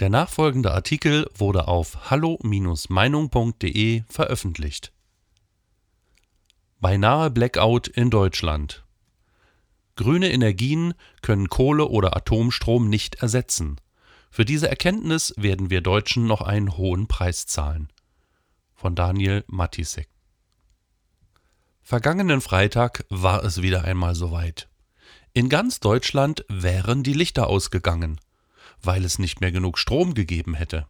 Der nachfolgende Artikel wurde auf hallo-meinung.de veröffentlicht. Beinahe Blackout in Deutschland. Grüne Energien können Kohle oder Atomstrom nicht ersetzen. Für diese Erkenntnis werden wir Deutschen noch einen hohen Preis zahlen. Von Daniel Matisek. Vergangenen Freitag war es wieder einmal soweit. In ganz Deutschland wären die Lichter ausgegangen weil es nicht mehr genug Strom gegeben hätte.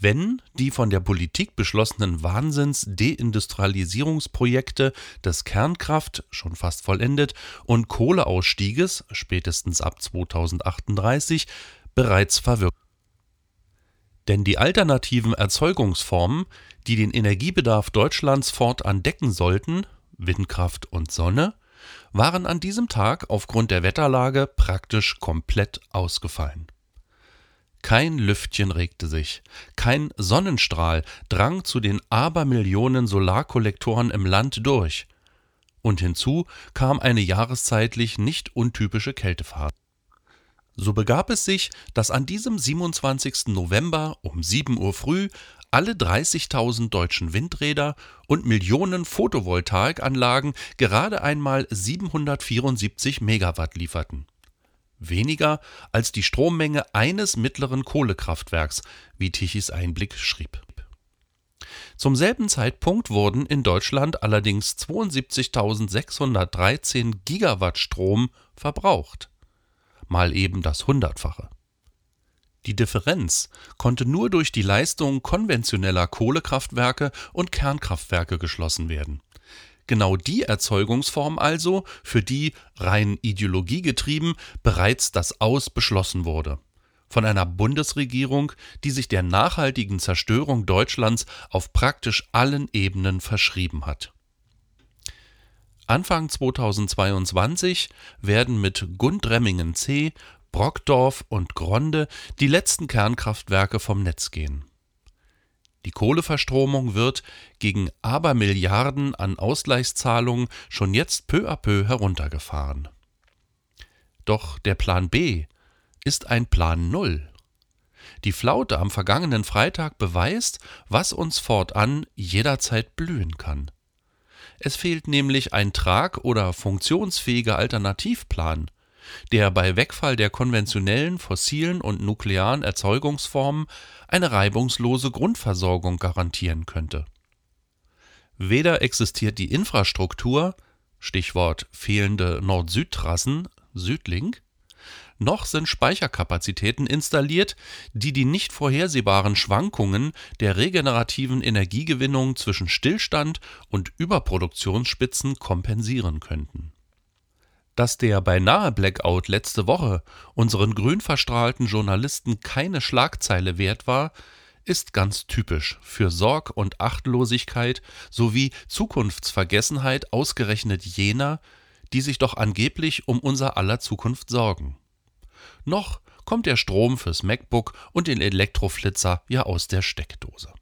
Wenn die von der Politik beschlossenen Wahnsinns-Deindustrialisierungsprojekte des Kernkraft schon fast vollendet und Kohleausstieges spätestens ab 2038 bereits verwirkt. Denn die alternativen Erzeugungsformen, die den Energiebedarf Deutschlands fortan decken sollten, Windkraft und Sonne, waren an diesem Tag aufgrund der Wetterlage praktisch komplett ausgefallen. Kein Lüftchen regte sich, kein Sonnenstrahl drang zu den Abermillionen Solarkollektoren im Land durch. Und hinzu kam eine jahreszeitlich nicht untypische Kältephase. So begab es sich, dass an diesem 27. November um 7 Uhr früh alle 30.000 deutschen Windräder und Millionen Photovoltaikanlagen gerade einmal 774 Megawatt lieferten weniger als die Strommenge eines mittleren Kohlekraftwerks, wie Tichys Einblick schrieb. Zum selben Zeitpunkt wurden in Deutschland allerdings 72.613 Gigawatt Strom verbraucht, mal eben das Hundertfache. Die Differenz konnte nur durch die Leistung konventioneller Kohlekraftwerke und Kernkraftwerke geschlossen werden genau die Erzeugungsform also, für die, rein ideologiegetrieben, bereits das Aus beschlossen wurde. Von einer Bundesregierung, die sich der nachhaltigen Zerstörung Deutschlands auf praktisch allen Ebenen verschrieben hat. Anfang 2022 werden mit Gundremmingen C, Brockdorf und Gronde die letzten Kernkraftwerke vom Netz gehen. Die Kohleverstromung wird gegen Abermilliarden an Ausgleichszahlungen schon jetzt peu à peu heruntergefahren. Doch der Plan B ist ein Plan Null. Die Flaute am vergangenen Freitag beweist, was uns fortan jederzeit blühen kann. Es fehlt nämlich ein trag- oder funktionsfähiger Alternativplan, der bei Wegfall der konventionellen fossilen und nuklearen Erzeugungsformen eine reibungslose Grundversorgung garantieren könnte. Weder existiert die Infrastruktur Stichwort fehlende Nord-Süd-Trassen Südlink noch sind Speicherkapazitäten installiert, die die nicht vorhersehbaren Schwankungen der regenerativen Energiegewinnung zwischen Stillstand und Überproduktionsspitzen kompensieren könnten dass der beinahe Blackout letzte Woche unseren grün verstrahlten Journalisten keine Schlagzeile wert war, ist ganz typisch für Sorg und Achtlosigkeit sowie Zukunftsvergessenheit ausgerechnet jener, die sich doch angeblich um unser aller Zukunft sorgen. Noch kommt der Strom fürs MacBook und den Elektroflitzer ja aus der Steckdose.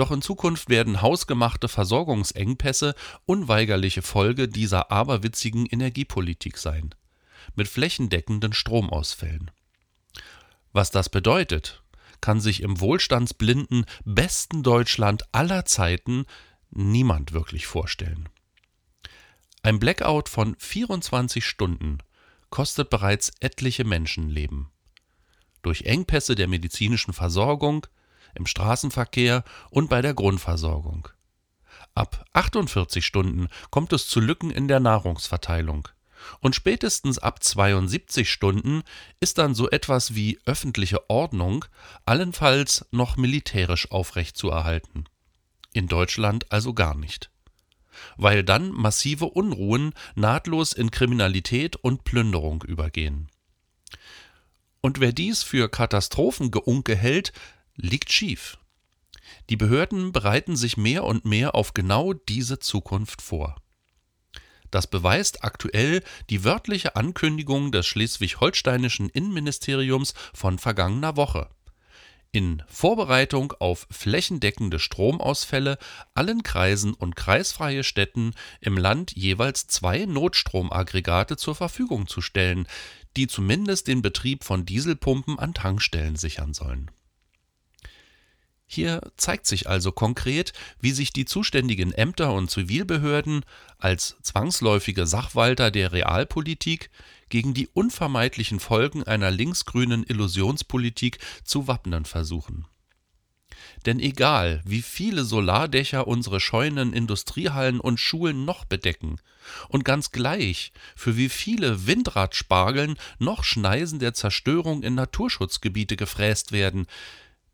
Doch in Zukunft werden hausgemachte Versorgungsengpässe unweigerliche Folge dieser aberwitzigen Energiepolitik sein, mit flächendeckenden Stromausfällen. Was das bedeutet, kann sich im wohlstandsblinden besten Deutschland aller Zeiten niemand wirklich vorstellen. Ein Blackout von 24 Stunden kostet bereits etliche Menschenleben. Durch Engpässe der medizinischen Versorgung, im Straßenverkehr und bei der Grundversorgung. Ab 48 Stunden kommt es zu Lücken in der Nahrungsverteilung. Und spätestens ab 72 Stunden ist dann so etwas wie öffentliche Ordnung allenfalls noch militärisch aufrechtzuerhalten. In Deutschland also gar nicht. Weil dann massive Unruhen nahtlos in Kriminalität und Plünderung übergehen. Und wer dies für Katastrophengeunke hält, liegt schief. Die Behörden bereiten sich mehr und mehr auf genau diese Zukunft vor. Das beweist aktuell die wörtliche Ankündigung des schleswig-holsteinischen Innenministeriums von vergangener Woche. In Vorbereitung auf flächendeckende Stromausfälle allen Kreisen und kreisfreie Städten im Land jeweils zwei Notstromaggregate zur Verfügung zu stellen, die zumindest den Betrieb von Dieselpumpen an Tankstellen sichern sollen. Hier zeigt sich also konkret, wie sich die zuständigen Ämter und Zivilbehörden als zwangsläufige Sachwalter der Realpolitik gegen die unvermeidlichen Folgen einer linksgrünen Illusionspolitik zu wappnen versuchen. Denn egal, wie viele Solardächer unsere Scheunen, Industriehallen und Schulen noch bedecken, und ganz gleich, für wie viele Windradspargeln noch Schneisen der Zerstörung in Naturschutzgebiete gefräst werden,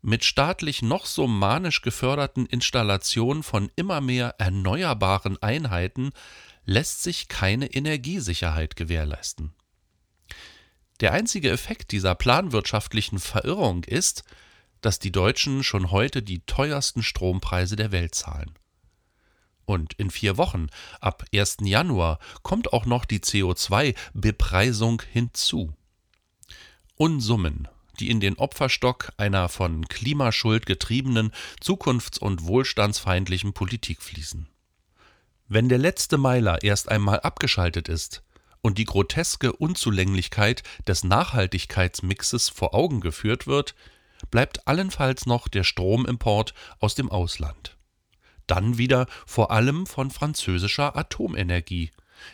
mit staatlich noch so manisch geförderten Installationen von immer mehr erneuerbaren Einheiten lässt sich keine Energiesicherheit gewährleisten. Der einzige Effekt dieser planwirtschaftlichen Verirrung ist, dass die Deutschen schon heute die teuersten Strompreise der Welt zahlen. Und in vier Wochen, ab 1. Januar, kommt auch noch die CO2-Bepreisung hinzu. Unsummen, die in den Opferstock einer von Klimaschuld getriebenen, zukunfts- und wohlstandsfeindlichen Politik fließen. Wenn der letzte Meiler erst einmal abgeschaltet ist und die groteske Unzulänglichkeit des Nachhaltigkeitsmixes vor Augen geführt wird, bleibt allenfalls noch der Stromimport aus dem Ausland. Dann wieder vor allem von französischer Atomenergie,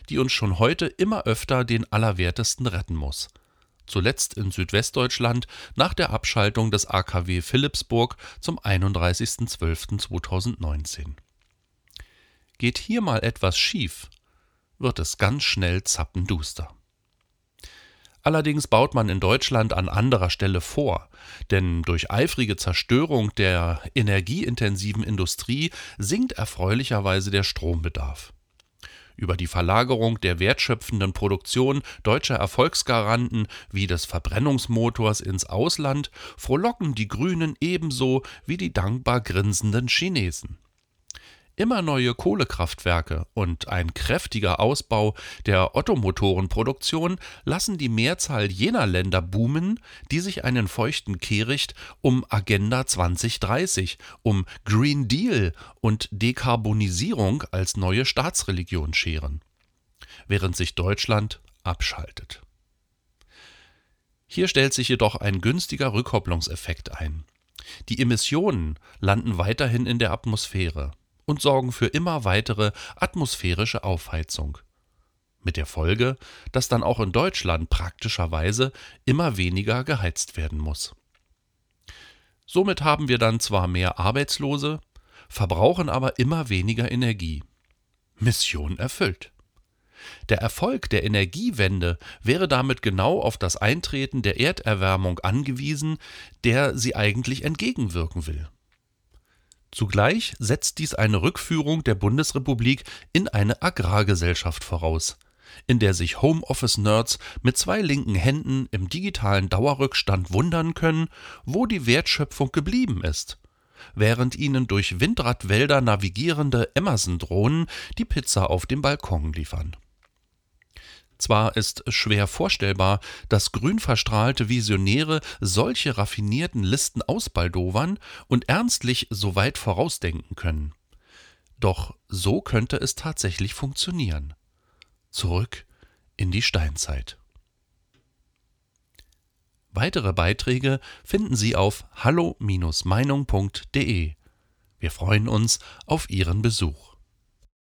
die uns schon heute immer öfter den Allerwertesten retten muss – zuletzt in Südwestdeutschland nach der Abschaltung des AKW Philippsburg zum 31.12.2019. Geht hier mal etwas schief, wird es ganz schnell zappenduster. Allerdings baut man in Deutschland an anderer Stelle vor, denn durch eifrige Zerstörung der energieintensiven Industrie sinkt erfreulicherweise der Strombedarf über die Verlagerung der wertschöpfenden Produktion deutscher Erfolgsgaranten wie des Verbrennungsmotors ins Ausland frohlocken die Grünen ebenso wie die dankbar grinsenden Chinesen immer neue Kohlekraftwerke und ein kräftiger Ausbau der Ottomotorenproduktion lassen die Mehrzahl jener Länder boomen, die sich einen feuchten Kehricht um Agenda 2030, um Green Deal und Dekarbonisierung als neue Staatsreligion scheren, während sich Deutschland abschaltet. Hier stellt sich jedoch ein günstiger Rückkopplungseffekt ein. Die Emissionen landen weiterhin in der Atmosphäre und sorgen für immer weitere atmosphärische Aufheizung. Mit der Folge, dass dann auch in Deutschland praktischerweise immer weniger geheizt werden muss. Somit haben wir dann zwar mehr Arbeitslose, verbrauchen aber immer weniger Energie. Mission erfüllt. Der Erfolg der Energiewende wäre damit genau auf das Eintreten der Erderwärmung angewiesen, der sie eigentlich entgegenwirken will. Zugleich setzt dies eine Rückführung der Bundesrepublik in eine Agrargesellschaft voraus, in der sich Homeoffice-Nerds mit zwei linken Händen im digitalen Dauerrückstand wundern können, wo die Wertschöpfung geblieben ist, während ihnen durch Windradwälder navigierende Amazon-Drohnen die Pizza auf dem Balkon liefern zwar ist schwer vorstellbar, dass grün verstrahlte Visionäre solche raffinierten Listen ausbaldowern und ernstlich so weit vorausdenken können. Doch so könnte es tatsächlich funktionieren. Zurück in die Steinzeit. Weitere Beiträge finden Sie auf hallo-meinung.de. Wir freuen uns auf Ihren Besuch.